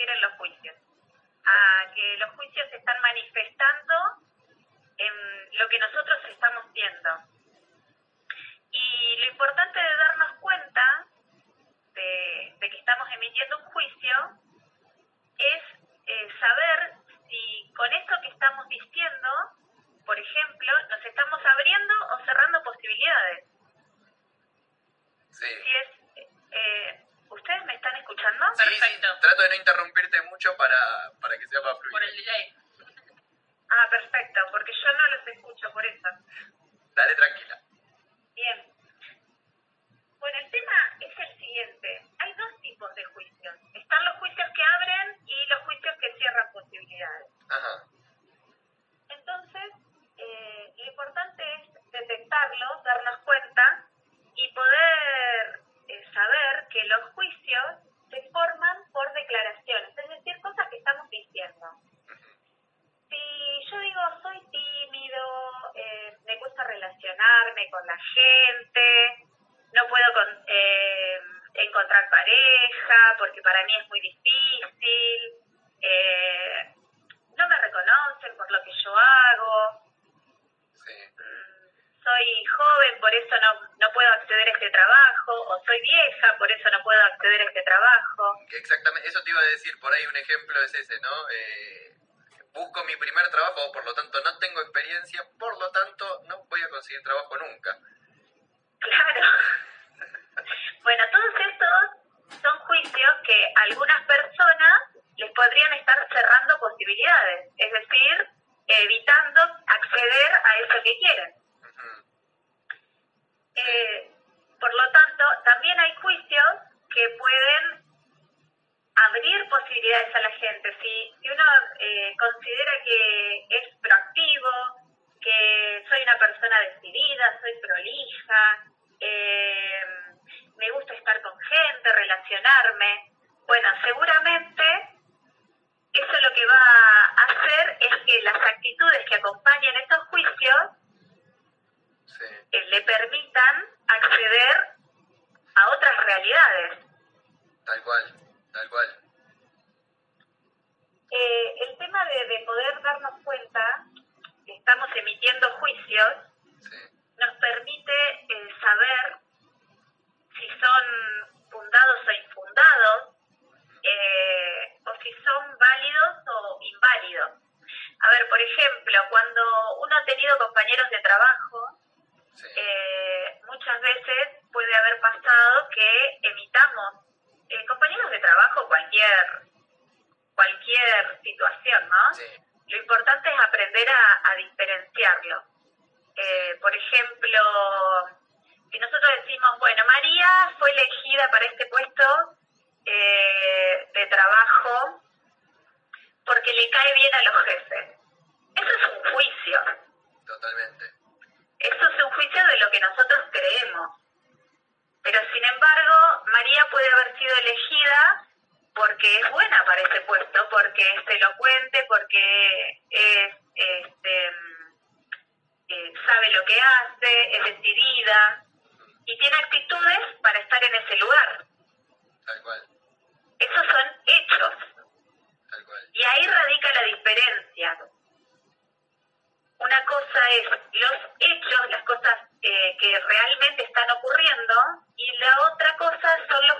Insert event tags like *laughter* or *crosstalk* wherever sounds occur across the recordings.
refieren los juicios, a que los juicios se están manifestando en lo que nosotros estamos viendo. Y lo importante de darnos cuenta de, de que estamos emitiendo un juicio es eh, saber si con eso que estamos diciendo, por ejemplo, nos estamos abriendo o cerrando posibilidades. Sí. Si es, eh, ¿Ustedes me están escuchando? Sí, sí, Perfecto. trato de no interrumpirte mucho para, para que sea más Por fluido. el delay. Ah, perfecto, porque yo no los escucho por eso. Dale tranquila. Bien. Bueno, el tema es el siguiente. Hay dos tipos de juicios. Están los juicios que abren y los juicios que cierran posibilidades. Ajá. Entonces, eh, lo importante es detectarlos, darnos cuenta y poder eh, saber que los juicios se forman por declaraciones, es decir, cosas que estamos diciendo. Si yo digo soy tímido, eh, me cuesta relacionarme con la gente, no puedo con- eh, encontrar pareja porque para mí es muy difícil, eh, no me reconocen por lo que yo hago, Sí. mm, soy joven, por eso no, no puedo acceder a este trabajo, o soy vieja, por eso no puedo acceder a este trabajo. Que Exactamente, eso te iba a decir, por ahí un ejemplo es ese, ¿no? Eh, busco mi primer trabajo, por lo tanto no tengo experiencia, por lo tanto no voy a conseguir trabajo nunca. Claro. Bueno, todos estos son juicios que algunas personas les podrían estar cerrando posibilidades, es decir, evitando acceder a eso que quieren. Ujú. Eh, por lo tanto, también hay juicios que pueden abrir posibilidades a la gente. Si, si uno eh, considera que es proactivo, que soy una persona decidida, soy prolija, eh, me gusta estar con gente, relacionarme, bueno, seguramente eso lo que va a hacer es que las actitudes que acompañan estos juicios Sí, eh, le acceder a otras realidades. tal cual, tal cual. Eh, el tema de, de poder darnos cuenta que estamos emitiendo juicios Sí, nos permite eh, saber si son fundados o infundados, eh, o si son válidos o inválidos. A ver, por ejemplo, cuando uno ha tenido compañeros de trabajo, sí, eh, muchas veces puede haber pasado que evitamos eh, compañeros de trabajo cualquier cualquier situación, ¿no? sí, Lo importante es aprender a, a diferenciarlo. Eh, por ejemplo, si nosotros decimos, bueno, María fue elegida para este puesto eh, de trabajo porque le cae bien a los jefes. Eso es un juicio. totalmente. Eso es un juicio de lo que nosotros creemos. Pero sin embargo, María puede haber sido elegida porque es buena para ese puesto, porque es elocuente, porque es, este, mm, eh, sabe lo que hace, es decidida y tiene actitudes para estar en ese lugar. Tal cual, Esos son hechos tal cual. y ahí radica la diferencia. Una cosa es los hechos, las cosas eh, que realmente están ocurriendo, y la otra cosa son los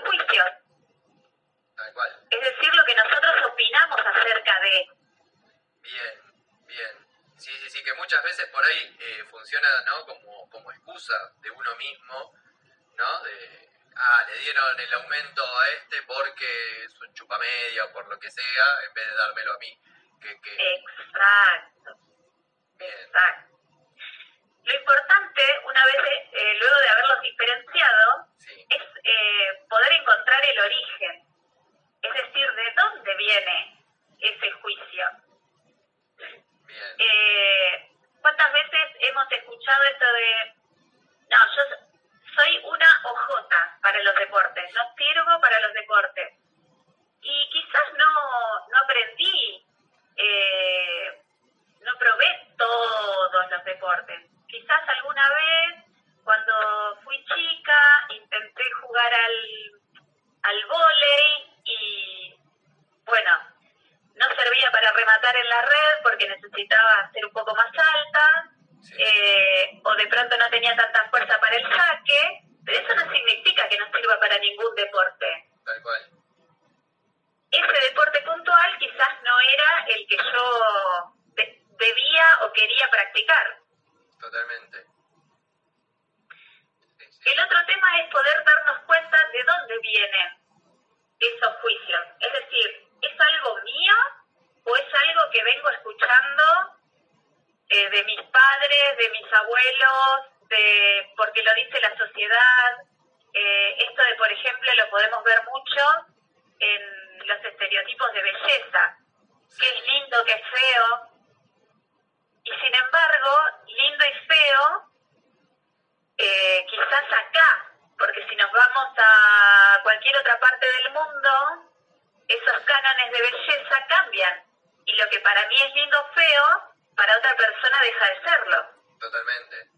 Eh, funciona ¿no? como, como excusa de uno mismo, ¿no? De, ah, le dieron el aumento a este porque es un chupamedia o por lo que sea, en vez de dármelo a mí. Que. Exacto. Bien. Exacto. Lo importante, una vez, eh, luego de haberlos diferenciado, es eh, poder encontrar el origen, es decir, de dónde viene ese juicio. Bien. ¿Cuántas veces hemos escuchado esto de, no, yo soy una ojota para los deportes, no sirvo para los deportes? Y quizás no, no aprendí, eh, no probé todos los deportes. escuchando eh, de mis padres, de mis abuelos, de, porque lo dice la sociedad. Eh, esto de, por ejemplo, lo podemos ver mucho en los estereotipos de belleza, que es lindo, que es feo. Y sin embargo, lindo y feo, eh, quizás acá, porque si nos vamos a cualquier otra parte del mundo, esos cánones de belleza cambian. Y lo que para mí es lindo feo, para otra persona deja de serlo. Totalmente.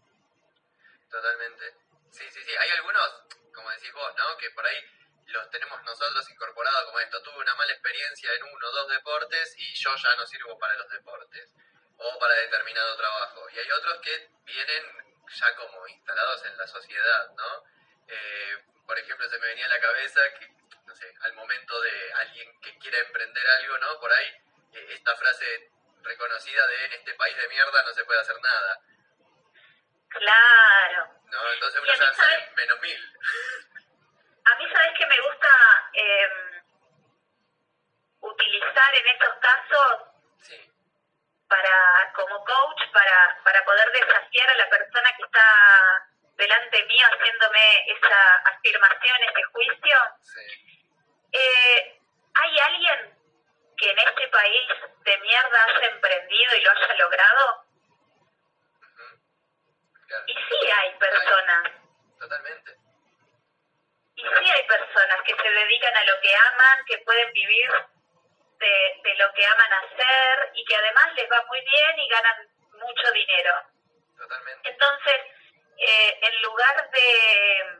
Totalmente. Sí, sí, sí. Hay algunos, como decís vos, ¿no? Que por ahí los tenemos nosotros incorporados como esto. Tuve una mala experiencia en uno o dos deportes y yo ya no sirvo para los deportes o para determinado trabajo. Y hay otros que vienen ya como instalados en la sociedad, ¿no? Eh, por ejemplo, se me venía a la cabeza que, no sé, al momento de alguien que quiera emprender algo, ¿no? Por ahí, esta frase reconocida de en este país de mierda no se puede hacer nada. Claro. ¿No? Entonces uno ya sale menos mil. A mí, ¿sabes que me gusta eh, utilizar en estos casos? Sí. Para, como coach, para, para poder desafiar a la persona que está delante mío haciéndome esa afirmación, ese juicio. Sí. Eh, ¿Hay alguien que en este país de mierda haya emprendido y lo haya logrado? Claro. Y sí hay personas. Totalmente. Y sí hay personas que se dedican a lo que aman, que pueden vivir de, de lo que aman hacer y que además les va muy bien y ganan mucho dinero. Totalmente. Entonces, eh, en lugar de,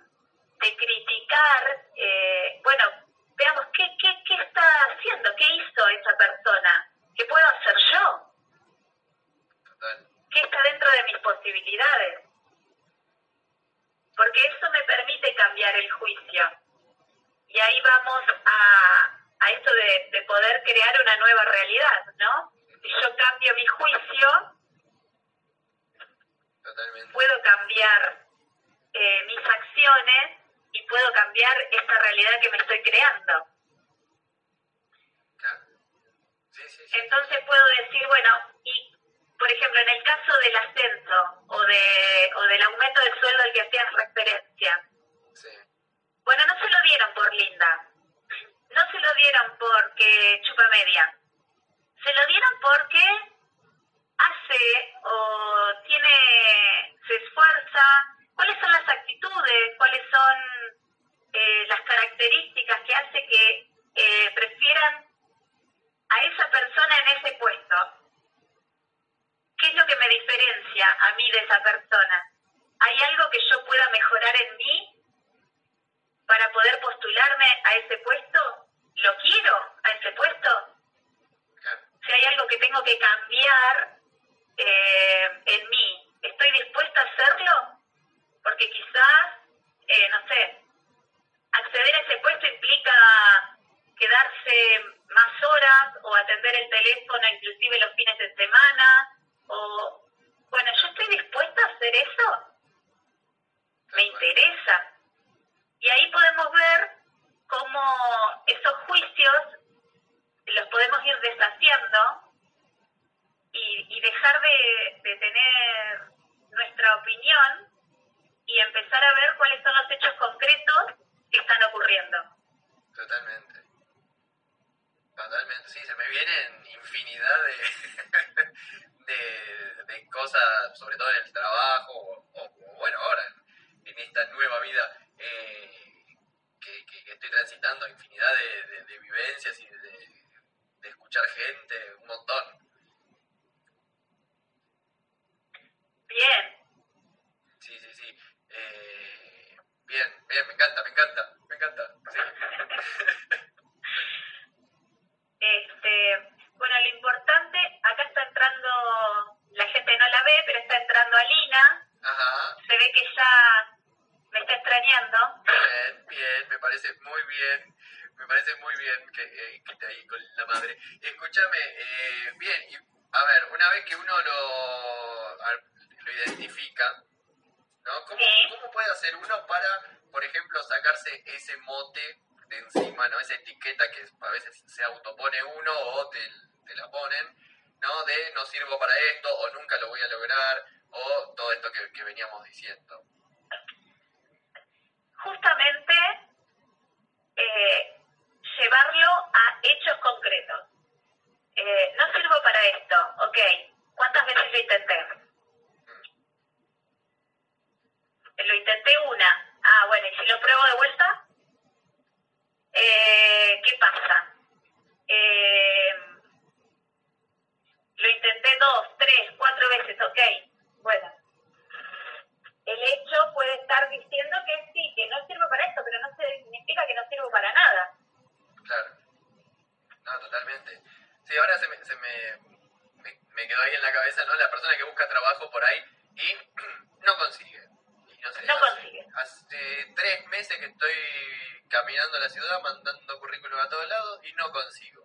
de criticar, eh, bueno, veamos qué, qué, qué está haciendo, qué hizo esa persona, qué puedo hacer yo, Total. qué está dentro de mis posibilidades. Porque eso me permite cambiar el juicio. Y ahí vamos a, a esto de, de poder crear una nueva realidad, ¿no? Si yo cambio mi juicio, Totalmente. puedo cambiar eh, mis acciones y puedo cambiar esta realidad que me estoy creando. Claro. Sí, sí, sí. Entonces puedo decir, bueno, y por ejemplo, en el caso del ascenso o, de, o del aumento del sueldo al que hacías referencia, Sí. bueno, no se lo dieron por linda, no se lo dieron porque chupa media, se lo dieron porque hace o tiene, se esfuerza, cuáles son las actitudes, cuáles son eh, las características que hace que eh, prefieran a esa persona en ese puesto. ¿Qué es lo que me diferencia a mí de esa persona? ¿Hay algo que yo pueda mejorar en mí para poder postularme a ese puesto? ¿Lo quiero a ese puesto? Si hay algo que tengo que cambiar eh, en mí, ¿estoy dispuesta a hacerlo? Porque quizás, eh, no sé, acceder a ese puesto implica quedarse más horas o atender el teléfono inclusive los fines de semana o bueno yo estoy dispuesta a hacer eso me interesa y ahí podemos ver cómo esos juicios los podemos ir deshaciendo y, y dejar de, de tener nuestra opinión y empezar a ver cuáles son los hechos concretos que están ocurriendo. Totalmente. Totalmente, sí, se me vienen infinidad de, de, de cosas, sobre todo en el trabajo, o, o, bueno, ahora en, en esta nueva vida eh, que, que- que estoy transitando, infinidad de, de- de vivencias y de, de escuchar gente, un montón. Bien, Sí, sí, sí. Eh, bien, bien, me encanta, me encanta, me encanta. Sí. este, bueno, lo importante, acá está entrando, la gente no la ve, pero está entrando Alina, Ajá. se ve que ya me está extrañando. Bien, bien, me parece muy bien. Me parece muy bien que, eh, que esté ahí con la madre. Escúchame, eh, bien, y, a ver, una vez que uno lo, a- lo identifica, ¿no? ¿Cómo. ¿Cómo puede hacer uno para, por ejemplo, sacarse ese mote de encima, ¿no? Esa etiqueta que a veces se autopone uno o te, te la ponen, ¿no? De no sirvo para esto, o nunca lo voy a lograr, o todo esto que, que veníamos diciendo. Justamente eh, llevarlo a hechos concretos. Eh, no sirvo para esto, ok. ¿Cuántas veces lo intenté? Lo intenté una. Ah, bueno, ¿y si lo pruebo de vuelta? Eh, ¿Qué pasa? Eh, lo intenté dos, tres, cuatro veces, ok. Bueno, el hecho puede estar diciendo que sí, que no sirvo para esto, pero no significa que no sirvo para nada. Claro. No, totalmente. Sí, ahora se me, se me, me, me quedó ahí en la cabeza, ¿no? La persona que busca trabajo por ahí y no consigue. Y no, sé, No hace- consigue. Hace tres meses que estoy caminando la ciudad, mandando currículum a todos lados y no consigo.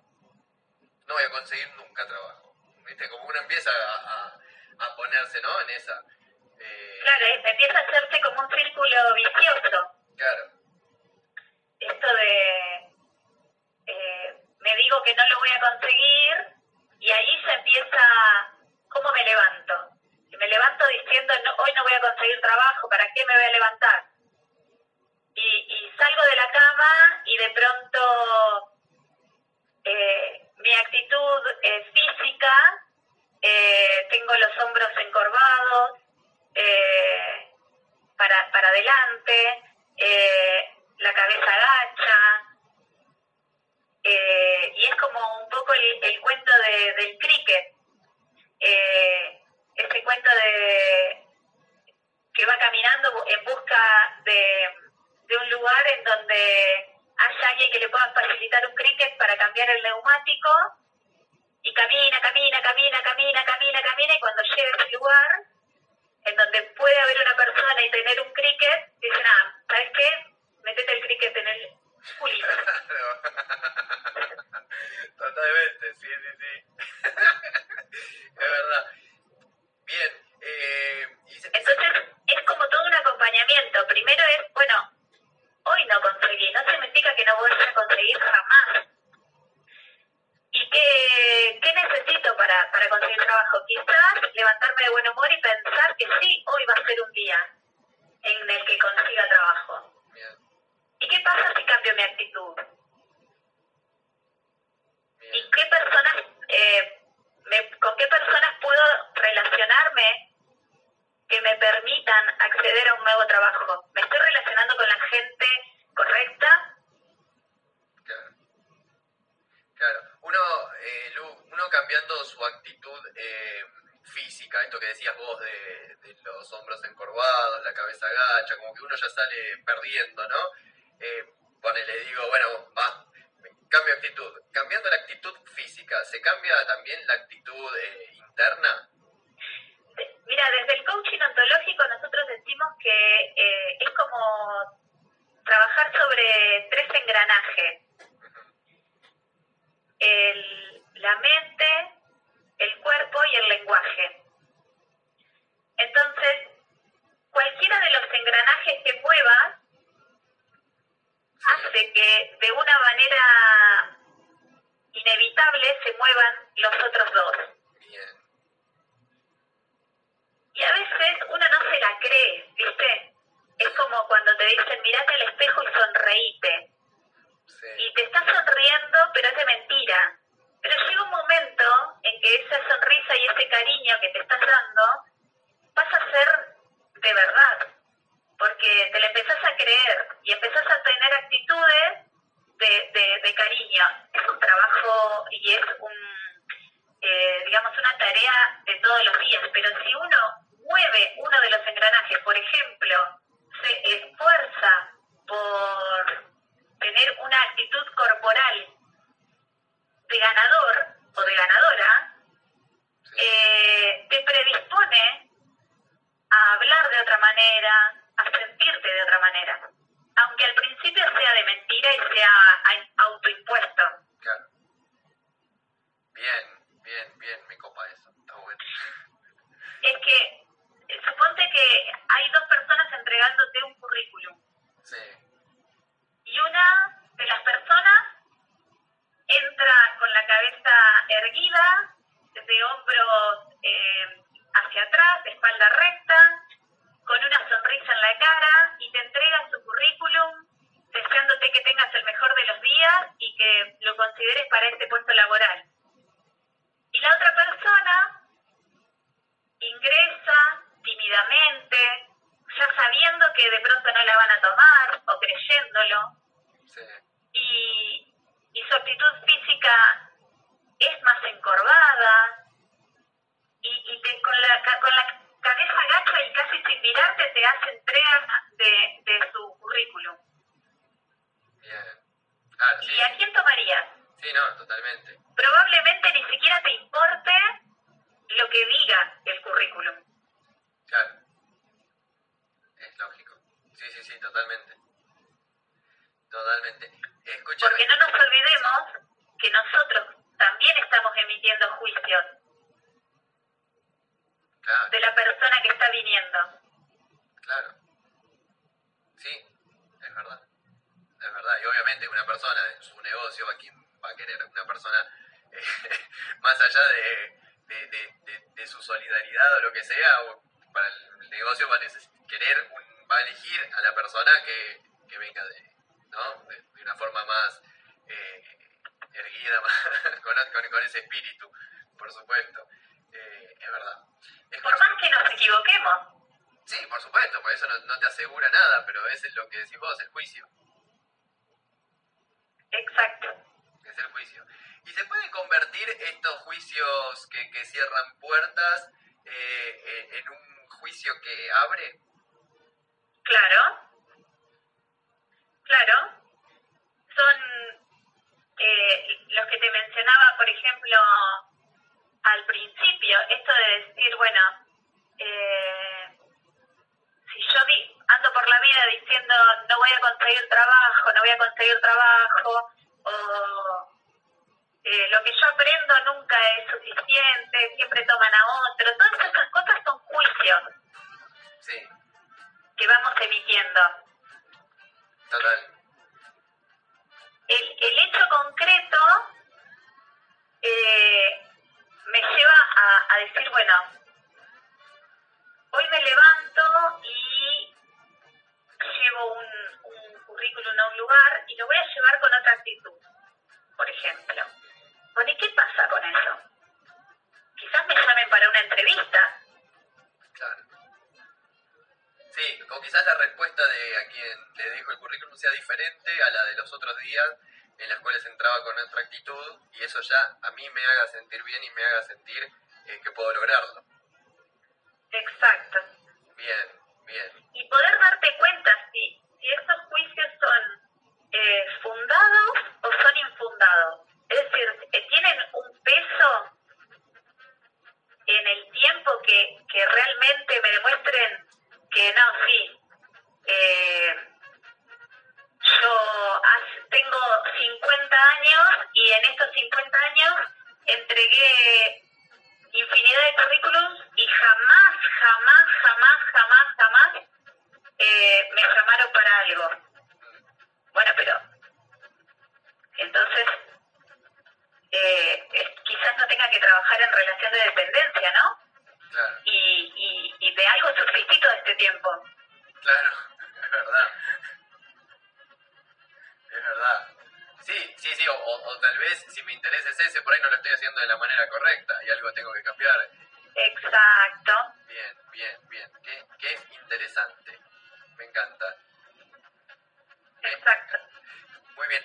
No voy a conseguir nunca trabajo. ¿Viste? Como uno empieza a, a, a ponerse, ¿no? En esa. Eh, Claro, eh, empieza a hacerse como un círculo vicioso. claro. Esto de, eh, me digo que no lo voy a conseguir y ahí se empieza, ¿cómo me levanto? Si me levanto diciendo, no, hoy no voy a conseguir trabajo, ¿para qué me voy a levantar? Y, y salgo de la cama y de pronto eh, mi actitud física, eh, tengo los hombros encorvados, eh, para, para adelante, eh, la cabeza agacha, eh, y es como un poco el, el cuento de, del cricket, ese cuento de que va caminando en busca de, de un lugar en donde haya alguien que le pueda facilitar un cricket para cambiar el neumático y camina, camina, camina, camina, camina, camina y cuando llega a ese lugar en donde puede haber una persona y tener un cricket, dice, nada, ¿sabes qué? Metete el cricket en el culito. *laughs* Totalmente, sí, sí, sí. es verdad. Bien, eh, y se- Entonces, es como todo un acompañamiento. Primero es, bueno, hoy no conseguí, no significa que no voy a conseguir jamás. ¿Y qué, qué necesito para, para conseguir trabajo? Quizás levantarme de buen humor y pensar que sí, hoy va a ser un día en el que consiga trabajo. bien, ¿Y qué pasa si cambio mi actitud? bien. ¿Y qué personas, eh, me- con qué personas puedo relacionarme que me permitan acceder a un nuevo trabajo? ¿Me estoy relacionando con la gente correcta? Claro. Claro. Uno, eh, Lu, uno cambiando su actitud eh, física, esto que decías vos de, de los hombros encorvados, la cabeza agacha, como que uno ya sale perdiendo, ¿no? Eh, ponele, digo, bueno, va, cambio actitud. Cambiando la actitud física, ¿se cambia también la actitud eh, interna? Mira, desde el coaching ontológico nosotros decimos que eh, es como trabajar sobre tres engranajes. El- la mente, el cuerpo y el lenguaje. Entonces, cualquiera de los engranajes que muevas hace que de una manera inevitable se muevan los otros dos. Bien, Y a veces uno no se la cree, ¿viste? Es como cuando te dicen, mirate al espejo y sonreíte. sí, Y te estás sonriendo, pero es de mentira. Pero llega un momento en que esa sonrisa y ese cariño que te estás dando pasa a ser de verdad. Porque te la empezás a creer y empezás a tener actitudes de, de, de cariño. Es un trabajo y es un, eh, digamos, una tarea de todos los días. Pero si uno mueve uno de los engranajes, por ejemplo, se esfuerza por tener una actitud corporal de ganador o de ganadora, sí. eh, te predispone a hablar de otra manera, a sentirte de otra manera. Aunque al principio sea de mentira y sea a- autoimpuesto. Claro. Bien, bien, bien, me copa eso. Está bueno. Es que, eh, suponte que hay dos personas entregándote un currículum. Sí, y una de las personas entra con la cabeza erguida, de hombros eh, hacia atrás, de espalda consideres para este puesto laboral. Y la otra persona ingresa tímidamente, ya sabiendo que de pronto no la van a tomar o creyéndolo, Sí. y, y su actitud física es más encorvada, y, y te, con, la, ca- con la cabeza agacha y casi sin mirarte te hace entrega de, de su currículum. Bien. Ah, sí. ¿Y a quién tomarías? Sí, no, totalmente. Probablemente ni siquiera te importe lo que diga el currículum. Claro. Es lógico. Sí, sí, sí, totalmente. Totalmente. Escúchame. Porque no nos olvidemos que nosotros también estamos emitiendo juicios Claro, de la persona que está viniendo. claro. Es verdad. Es verdad. Y obviamente una persona en su negocio, ¿a quién va a querer? Una persona, *laughs* eh, más allá de, de, de- de- de su solidaridad o lo que sea, o para el negocio va a querer, un- va a elegir a la persona que, que venga de, ¿no? de, una forma más eh, erguida, *laughs* más, con, con- con ese espíritu, por supuesto. Eh, es verdad. Por más que nos equivoquemos, Sí, por supuesto, por eso no, no te asegura nada, pero ese es lo que decís vos, el juicio. exacto. Es el juicio. ¿Y se puede convertir estos juicios que, que cierran puertas eh, en- un juicio que abre? Claro, claro. Son eh, los que te mencionaba, por ejemplo, al principio, esto de decir, bueno, eh, yo di- ando por la vida diciendo no voy a conseguir trabajo, no voy a conseguir trabajo, o eh, lo que yo aprendo nunca es suficiente, siempre toman a otro, todas esas cosas son juicios Sí, que vamos emitiendo. total. el, el hecho concreto eh, me lleva a, a decir, bueno, hoy me levanto y llevo un, un currículum a un lugar y lo voy a llevar con otra actitud, por ejemplo. Bueno, ¿y qué pasa con eso? Quizás me llamen para una entrevista. Claro. Sí, o quizás la respuesta de a quien le dijo el currículum sea diferente a la de los otros días en las cuales entraba con otra actitud y eso ya a mí me haga sentir bien y me haga sentir eh, que puedo lograrlo. Exacto. Bien, bien. y poder darte cuenta si, si estos juicios son eh, fundados o son infundados. Es decir, eh, tienen un peso en el tiempo que, que realmente me demuestren que no, sí. eh, yo tengo 50 años y en estos 50 años entregué infinidad de currículums y jamás, jamás, jamás, jamás, jamás eh, me llamaron para algo. Bueno, pero entonces eh, es- quizás no tenga que trabajar en relación de dependencia, ¿no? Claro, Y, y, y de algo subsistí todo este tiempo. claro, *laughs* es verdad. Es verdad. Sí, sí, sí, o, o- o tal vez si mi interés es ese, por ahí no lo estoy haciendo de la manera correcta algo tengo que cambiar. Exacto. Bien, bien, bien. Qué, qué interesante. Me encanta. Exacto. *laughs* Muy bien.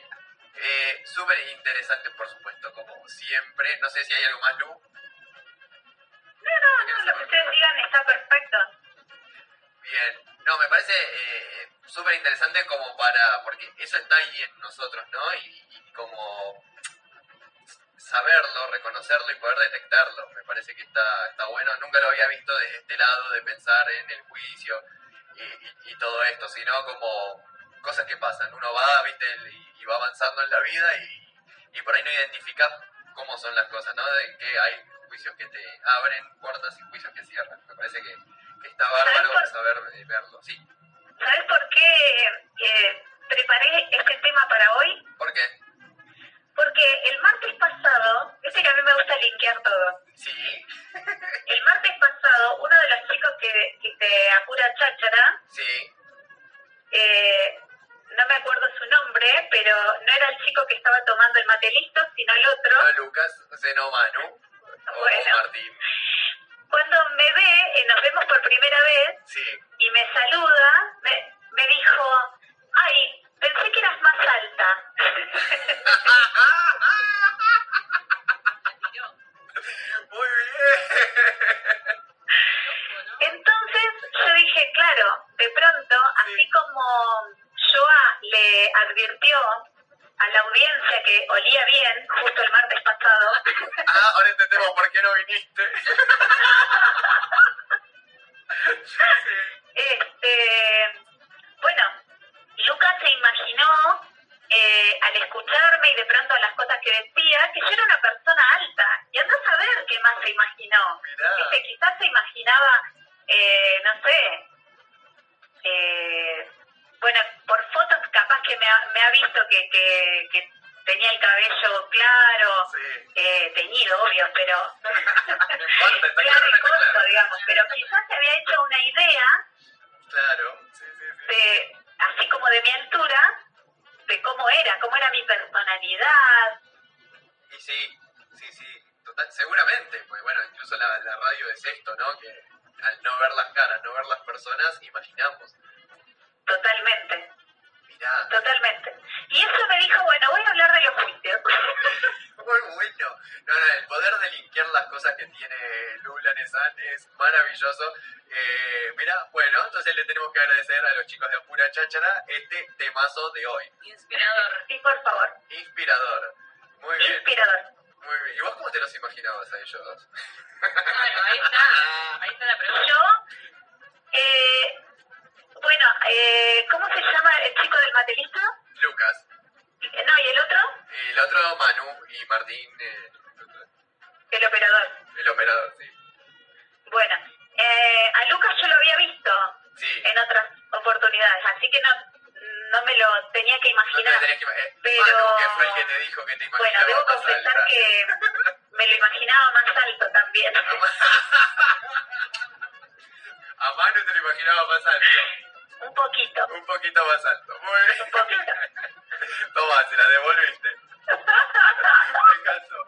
Eh, Súper interesante, por supuesto, como siempre. No sé si hay algo más, Lu. No, no, no, lo que ustedes digan está perfecto. Bien. No, me parece eh, súper interesante como para... Porque eso está ahí en nosotros, ¿no? Y, y como saberlo, reconocerlo y poder detectarlo. Me parece que está, está bueno. Nunca lo había visto desde este lado de pensar en el juicio y, y- y todo esto, sino como cosas que pasan. Uno va, viste, y, y va avanzando en la vida y, y por ahí no identifica cómo son las cosas, ¿no? De que hay juicios que te abren puertas y juicios que cierran. Me parece que, que está bárbaro saber eh, verlo. Sí. ¿Sabes por qué eh, preparé este tema para hoy? ¿Por qué? Porque el martes pasado, viste que a mí me gusta linkear todo. Sí. *laughs* El martes pasado, uno de los chicos que, que te apura cháchara, Sí. eh, no me acuerdo su nombre, pero no era el chico que estaba tomando el mate listo, sino el otro. No Lucas, sino Manu. O, Bueno. o Martín. Cuando me ve, eh, nos vemos por primera vez Sí. y me saluda, me, me dijo, Ha ha ha! Imaginó. Viste, quizás se imaginaba, eh, no sé, eh, bueno, por fotos capaz que me ha, me ha visto que, que, que tenía el cabello claro, Sí. eh, teñido, obvio, pero *laughs* *laughs* claro y corto, claro. digamos, pero quizás se había hecho una idea Claro, sí, sí, sí. de, así como de mi altura, de cómo era, cómo era mi personalidad. Y sí, sí, sí, seguramente, pues bueno, incluso la, la radio es esto, ¿no? Que al no ver las caras, no ver las personas, imaginamos. Totalmente, Mirá, totalmente. Y eso me dijo, bueno, voy a hablar de los juicios. *laughs* muy bueno. No, no, el poder de linkear las cosas que tiene Lula Nesan es maravilloso. Eh, mira, bueno, entonces le tenemos que agradecer a los chicos de Apura Cháchara este temazo de hoy. Inspirador. Sí, por favor, Inspirador. Muy bien, inspirador. Muy bien. ¿Y vos cómo te los imaginabas a ellos dos? Bueno, ahí está. Ahí está la pregunta. Yo, eh, bueno, eh, ¿cómo se llama el chico del matelista? Lucas. Eh, No, y el otro, El otro Manu y Martín, eh, el operador. el operador, sí. Bueno, eh, a Lucas yo lo había visto Sí. en otras oportunidades, así que no, no me lo tenía que No te imaginar. la tenés que eh, pero- que fue el que te dijo que te Bueno, debo confesar alta. que me lo imaginaba más alto también. A Manu te lo imaginaba más alto. Un poquito, Un poquito más alto. Muy bien. un poquito. Toma, se la devolviste. Me encantó.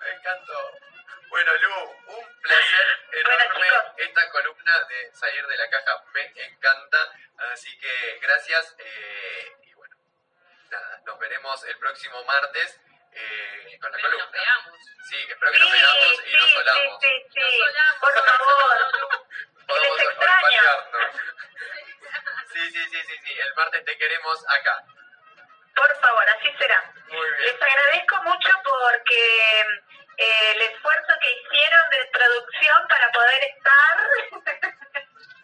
Me encantó. Bueno, Lu, un placer enorme esta columna de salir de la caja. Me encanta. Así que gracias. eh, y bueno, nada, nos veremos el próximo martes eh, con la Pero nos columna. pegamos. Sí, espero que nos veamos y nos solamos. sí, sí, Nos sí. solamos. Por favor. Extraño. olfatearnos. Sí, sí, sí, sí, sí. El martes te queremos acá. Por favor, así será. Muy bien. Les agradezco mucho porque eh, el esfuerzo que hicieron de producción para poder estar.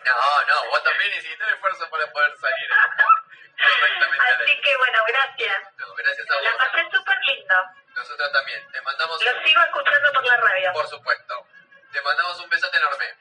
No, no, vos también hiciste esfuerzo para poder salir al Así que bueno, gracias. No, gracias a La vos. pasé súper lindo. Nosotros también. Te mandamos, Lo sigo escuchando por la radio. por supuesto, te mandamos un besote enorme.